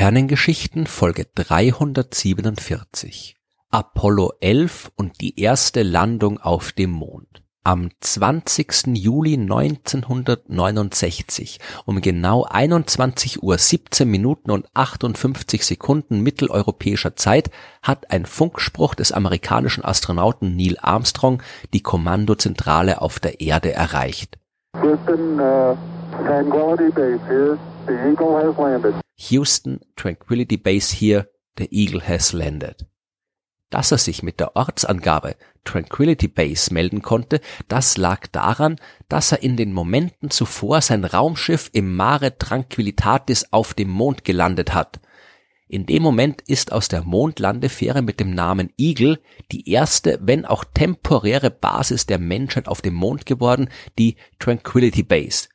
Sternengeschichten Folge 347 Apollo 11 und die erste Landung auf dem Mond. Am 20. Juli 1969 um genau 21 Uhr 17 Minuten und 58 Sekunden mitteleuropäischer Zeit hat ein Funkspruch des amerikanischen Astronauten Neil Armstrong die Kommandozentrale auf der Erde erreicht. Houston, uh, Houston, Tranquility Base here, the Eagle has landed. Dass er sich mit der Ortsangabe Tranquility Base melden konnte, das lag daran, dass er in den Momenten zuvor sein Raumschiff im Mare Tranquillitatis auf dem Mond gelandet hat. In dem Moment ist aus der Mondlandefähre mit dem Namen Eagle die erste, wenn auch temporäre Basis der Menschheit auf dem Mond geworden, die Tranquility Base.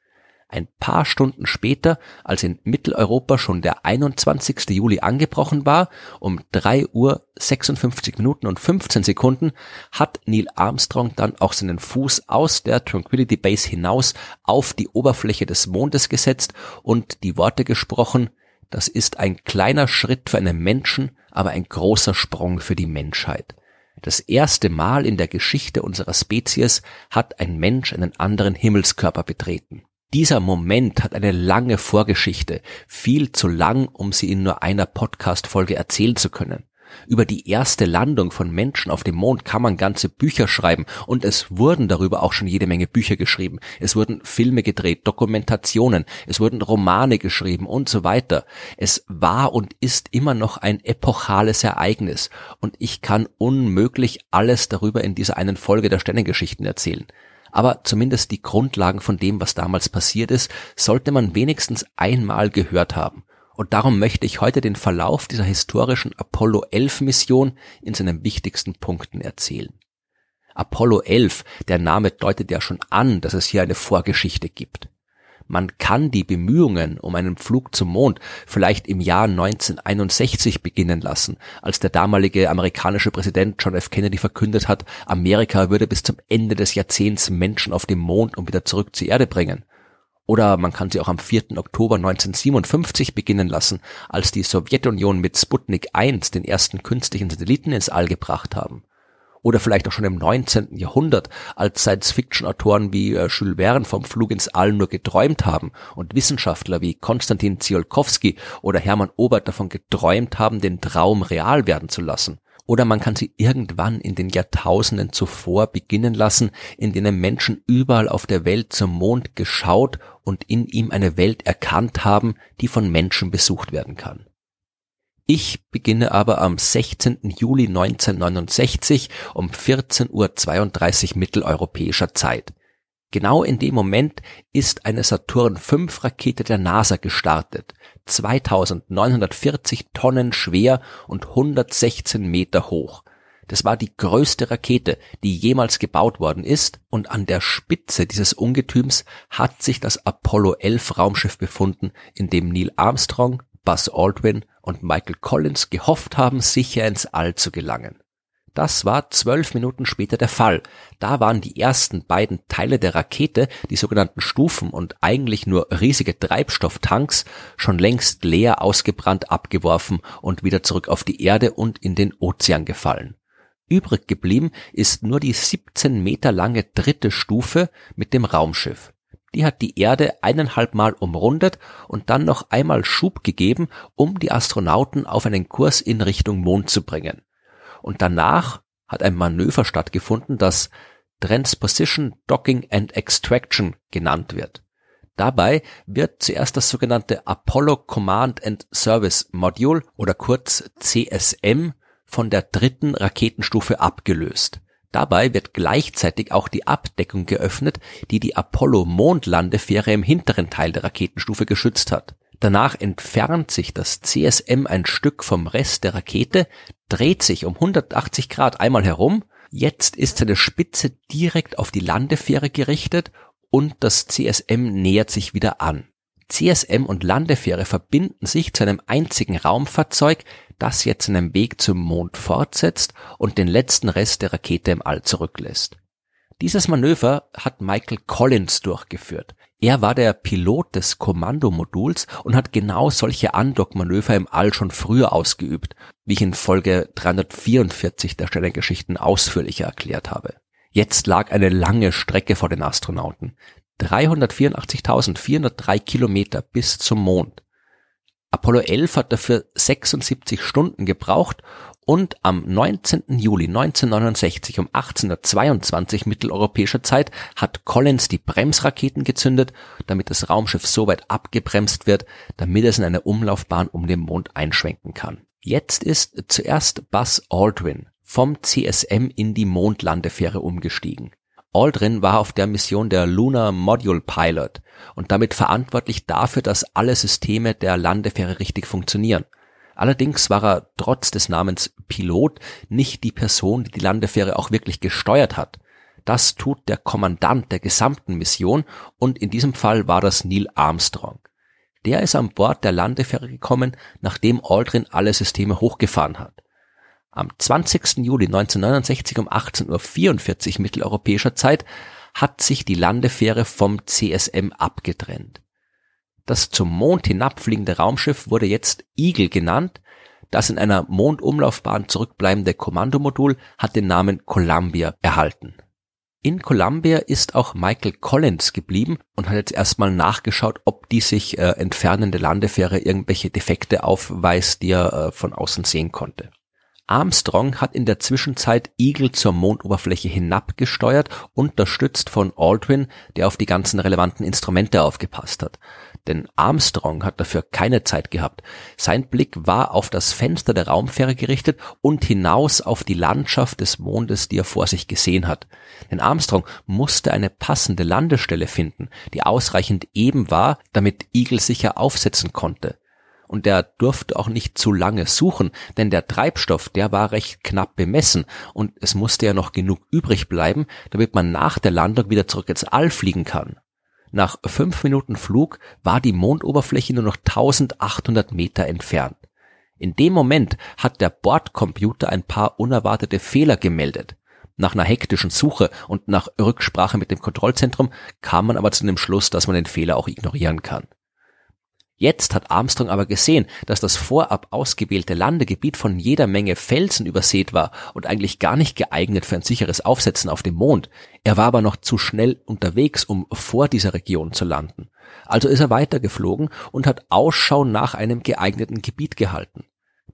Ein paar Stunden später, als in Mitteleuropa schon der 21. Juli angebrochen war, um 3 Uhr 56 Minuten und 15 Sekunden, hat Neil Armstrong dann auch seinen Fuß aus der Tranquility Base hinaus auf die Oberfläche des Mondes gesetzt und die Worte gesprochen, das ist ein kleiner Schritt für einen Menschen, aber ein großer Sprung für die Menschheit. Das erste Mal in der Geschichte unserer Spezies hat ein Mensch einen anderen Himmelskörper betreten. Dieser Moment hat eine lange Vorgeschichte, viel zu lang, um sie in nur einer Podcast-Folge erzählen zu können. Über die erste Landung von Menschen auf dem Mond kann man ganze Bücher schreiben und es wurden darüber auch schon jede Menge Bücher geschrieben. Es wurden Filme gedreht, Dokumentationen, es wurden Romane geschrieben und so weiter. Es war und ist immer noch ein epochales Ereignis und ich kann unmöglich alles darüber in dieser einen Folge der Sternengeschichten erzählen aber zumindest die Grundlagen von dem, was damals passiert ist, sollte man wenigstens einmal gehört haben. Und darum möchte ich heute den Verlauf dieser historischen Apollo 11 Mission in seinen wichtigsten Punkten erzählen. Apollo 11, der Name deutet ja schon an, dass es hier eine Vorgeschichte gibt. Man kann die Bemühungen um einen Flug zum Mond vielleicht im Jahr 1961 beginnen lassen, als der damalige amerikanische Präsident John F. Kennedy verkündet hat, Amerika würde bis zum Ende des Jahrzehnts Menschen auf dem Mond und wieder zurück zur Erde bringen. Oder man kann sie auch am 4. Oktober 1957 beginnen lassen, als die Sowjetunion mit Sputnik 1 den ersten künstlichen Satelliten ins All gebracht haben oder vielleicht auch schon im 19. Jahrhundert, als Science-Fiction-Autoren wie äh, Jules Verne vom Flug ins All nur geträumt haben und Wissenschaftler wie Konstantin Tsiolkovsky oder Hermann Obert davon geträumt haben, den Traum real werden zu lassen. Oder man kann sie irgendwann in den Jahrtausenden zuvor beginnen lassen, in denen Menschen überall auf der Welt zum Mond geschaut und in ihm eine Welt erkannt haben, die von Menschen besucht werden kann. Ich beginne aber am 16. Juli 1969 um 14.32 Uhr mitteleuropäischer Zeit. Genau in dem Moment ist eine Saturn V Rakete der NASA gestartet, 2940 Tonnen schwer und 116 Meter hoch. Das war die größte Rakete, die jemals gebaut worden ist, und an der Spitze dieses Ungetüms hat sich das Apollo 11 Raumschiff befunden, in dem Neil Armstrong, Buzz Aldrin und Michael Collins gehofft haben, sicher ins All zu gelangen. Das war zwölf Minuten später der Fall. Da waren die ersten beiden Teile der Rakete, die sogenannten Stufen und eigentlich nur riesige Treibstofftanks, schon längst leer ausgebrannt abgeworfen und wieder zurück auf die Erde und in den Ozean gefallen. Übrig geblieben ist nur die 17 Meter lange dritte Stufe mit dem Raumschiff die hat die Erde eineinhalb Mal umrundet und dann noch einmal Schub gegeben, um die Astronauten auf einen Kurs in Richtung Mond zu bringen. Und danach hat ein Manöver stattgefunden, das Transposition, Docking and Extraction genannt wird. Dabei wird zuerst das sogenannte Apollo Command and Service Module oder kurz CSM von der dritten Raketenstufe abgelöst. Dabei wird gleichzeitig auch die Abdeckung geöffnet, die die Apollo-Mondlandefähre im hinteren Teil der Raketenstufe geschützt hat. Danach entfernt sich das CSM ein Stück vom Rest der Rakete, dreht sich um 180 Grad einmal herum, jetzt ist seine Spitze direkt auf die Landefähre gerichtet und das CSM nähert sich wieder an. CSM und Landefähre verbinden sich zu einem einzigen Raumfahrzeug, das jetzt seinen Weg zum Mond fortsetzt und den letzten Rest der Rakete im All zurücklässt. Dieses Manöver hat Michael Collins durchgeführt. Er war der Pilot des Kommandomoduls und hat genau solche Andockmanöver im All schon früher ausgeübt, wie ich in Folge 344 der Sternengeschichten ausführlicher erklärt habe. Jetzt lag eine lange Strecke vor den Astronauten. 384.403 Kilometer bis zum Mond. Apollo 11 hat dafür 76 Stunden gebraucht und am 19. Juli 1969 um 1822 mitteleuropäischer Zeit hat Collins die Bremsraketen gezündet, damit das Raumschiff so weit abgebremst wird, damit es in eine Umlaufbahn um den Mond einschwenken kann. Jetzt ist zuerst Buzz Aldrin vom CSM in die Mondlandefähre umgestiegen. Aldrin war auf der Mission der Lunar Module Pilot und damit verantwortlich dafür, dass alle Systeme der Landefähre richtig funktionieren. Allerdings war er trotz des Namens Pilot nicht die Person, die die Landefähre auch wirklich gesteuert hat. Das tut der Kommandant der gesamten Mission und in diesem Fall war das Neil Armstrong. Der ist an Bord der Landefähre gekommen, nachdem Aldrin alle Systeme hochgefahren hat. Am 20. Juli 1969 um 18.44 Uhr mitteleuropäischer Zeit hat sich die Landefähre vom CSM abgetrennt. Das zum Mond hinabfliegende Raumschiff wurde jetzt Eagle genannt. Das in einer Mondumlaufbahn zurückbleibende Kommandomodul hat den Namen Columbia erhalten. In Columbia ist auch Michael Collins geblieben und hat jetzt erstmal nachgeschaut, ob die sich äh, entfernende Landefähre irgendwelche Defekte aufweist, die er äh, von außen sehen konnte. Armstrong hat in der Zwischenzeit Eagle zur Mondoberfläche hinabgesteuert, unterstützt von Aldrin, der auf die ganzen relevanten Instrumente aufgepasst hat. Denn Armstrong hat dafür keine Zeit gehabt. Sein Blick war auf das Fenster der Raumfähre gerichtet und hinaus auf die Landschaft des Mondes, die er vor sich gesehen hat. Denn Armstrong musste eine passende Landestelle finden, die ausreichend eben war, damit Eagle sicher aufsetzen konnte und der durfte auch nicht zu lange suchen, denn der Treibstoff, der war recht knapp bemessen und es musste ja noch genug übrig bleiben, damit man nach der Landung wieder zurück ins All fliegen kann. Nach fünf Minuten Flug war die Mondoberfläche nur noch 1800 Meter entfernt. In dem Moment hat der Bordcomputer ein paar unerwartete Fehler gemeldet. Nach einer hektischen Suche und nach Rücksprache mit dem Kontrollzentrum kam man aber zu dem Schluss, dass man den Fehler auch ignorieren kann. Jetzt hat Armstrong aber gesehen, dass das vorab ausgewählte Landegebiet von jeder Menge Felsen übersät war und eigentlich gar nicht geeignet für ein sicheres Aufsetzen auf dem Mond. Er war aber noch zu schnell unterwegs, um vor dieser Region zu landen. Also ist er weitergeflogen und hat Ausschau nach einem geeigneten Gebiet gehalten.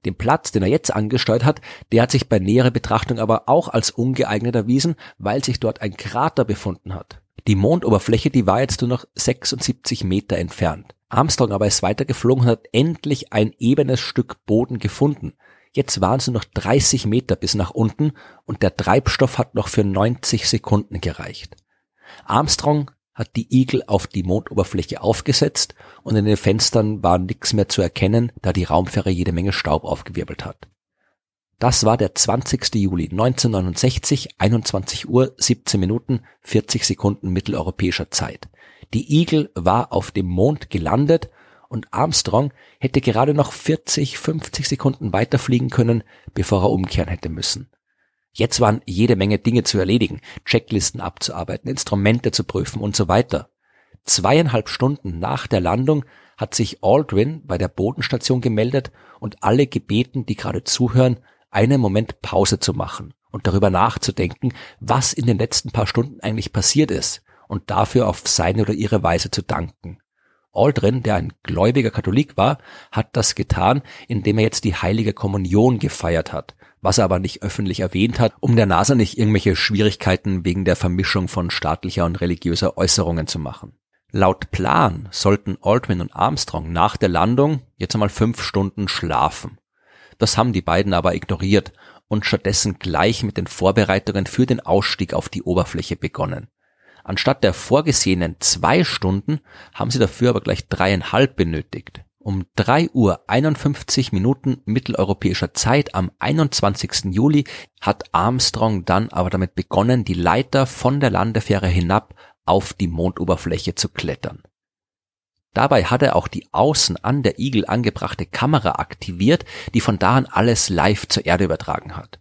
Den Platz, den er jetzt angesteuert hat, der hat sich bei näherer Betrachtung aber auch als ungeeignet erwiesen, weil sich dort ein Krater befunden hat. Die Mondoberfläche, die war jetzt nur noch 76 Meter entfernt. Armstrong aber ist weitergeflogen und hat endlich ein ebenes Stück Boden gefunden. Jetzt waren es noch 30 Meter bis nach unten und der Treibstoff hat noch für 90 Sekunden gereicht. Armstrong hat die Eagle auf die Mondoberfläche aufgesetzt und in den Fenstern war nichts mehr zu erkennen, da die Raumfähre jede Menge Staub aufgewirbelt hat. Das war der 20. Juli 1969, 21 Uhr, 17 Minuten, 40 Sekunden mitteleuropäischer Zeit. Die Eagle war auf dem Mond gelandet und Armstrong hätte gerade noch 40, 50 Sekunden weiterfliegen können, bevor er umkehren hätte müssen. Jetzt waren jede Menge Dinge zu erledigen, Checklisten abzuarbeiten, Instrumente zu prüfen und so weiter. Zweieinhalb Stunden nach der Landung hat sich Aldrin bei der Bodenstation gemeldet und alle gebeten, die gerade zuhören, einen Moment Pause zu machen und darüber nachzudenken, was in den letzten paar Stunden eigentlich passiert ist und dafür auf seine oder ihre Weise zu danken. Aldrin, der ein gläubiger Katholik war, hat das getan, indem er jetzt die heilige Kommunion gefeiert hat, was er aber nicht öffentlich erwähnt hat, um der NASA nicht irgendwelche Schwierigkeiten wegen der Vermischung von staatlicher und religiöser Äußerungen zu machen. Laut Plan sollten Aldrin und Armstrong nach der Landung jetzt einmal fünf Stunden schlafen. Das haben die beiden aber ignoriert und stattdessen gleich mit den Vorbereitungen für den Ausstieg auf die Oberfläche begonnen. Anstatt der vorgesehenen zwei Stunden haben sie dafür aber gleich dreieinhalb benötigt. Um drei Uhr 51 Minuten mitteleuropäischer Zeit am 21. Juli hat Armstrong dann aber damit begonnen, die Leiter von der Landefähre hinab auf die Mondoberfläche zu klettern. Dabei hat er auch die außen an der Eagle angebrachte Kamera aktiviert, die von da an alles live zur Erde übertragen hat.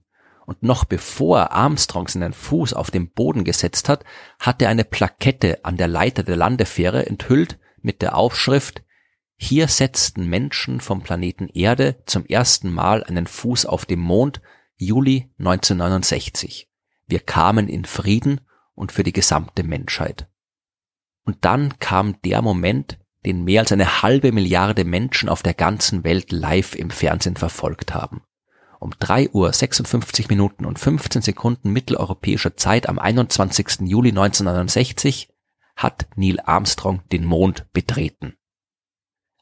Und noch bevor Armstrong seinen Fuß auf den Boden gesetzt hat, hat er eine Plakette an der Leiter der Landefähre enthüllt mit der Aufschrift Hier setzten Menschen vom Planeten Erde zum ersten Mal einen Fuß auf dem Mond, Juli 1969. Wir kamen in Frieden und für die gesamte Menschheit. Und dann kam der Moment, den mehr als eine halbe Milliarde Menschen auf der ganzen Welt live im Fernsehen verfolgt haben. Um 3 Uhr 56 Minuten und 15 Sekunden mitteleuropäischer Zeit am 21. Juli 1969 hat Neil Armstrong den Mond betreten.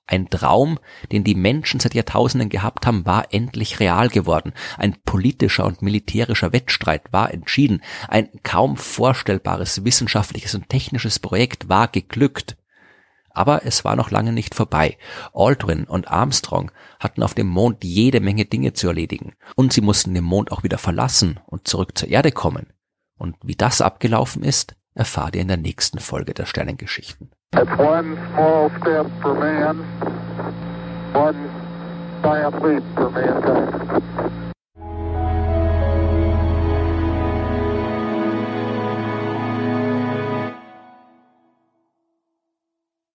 Ein Traum, den die Menschen seit Jahrtausenden gehabt haben, war endlich real geworden. Ein politischer und militärischer Wettstreit war entschieden. Ein kaum vorstellbares wissenschaftliches und technisches Projekt war geglückt. Aber es war noch lange nicht vorbei. Aldrin und Armstrong hatten auf dem Mond jede Menge Dinge zu erledigen. Und sie mussten den Mond auch wieder verlassen und zurück zur Erde kommen. Und wie das abgelaufen ist, erfahrt ihr in der nächsten Folge der Sternengeschichten. Man,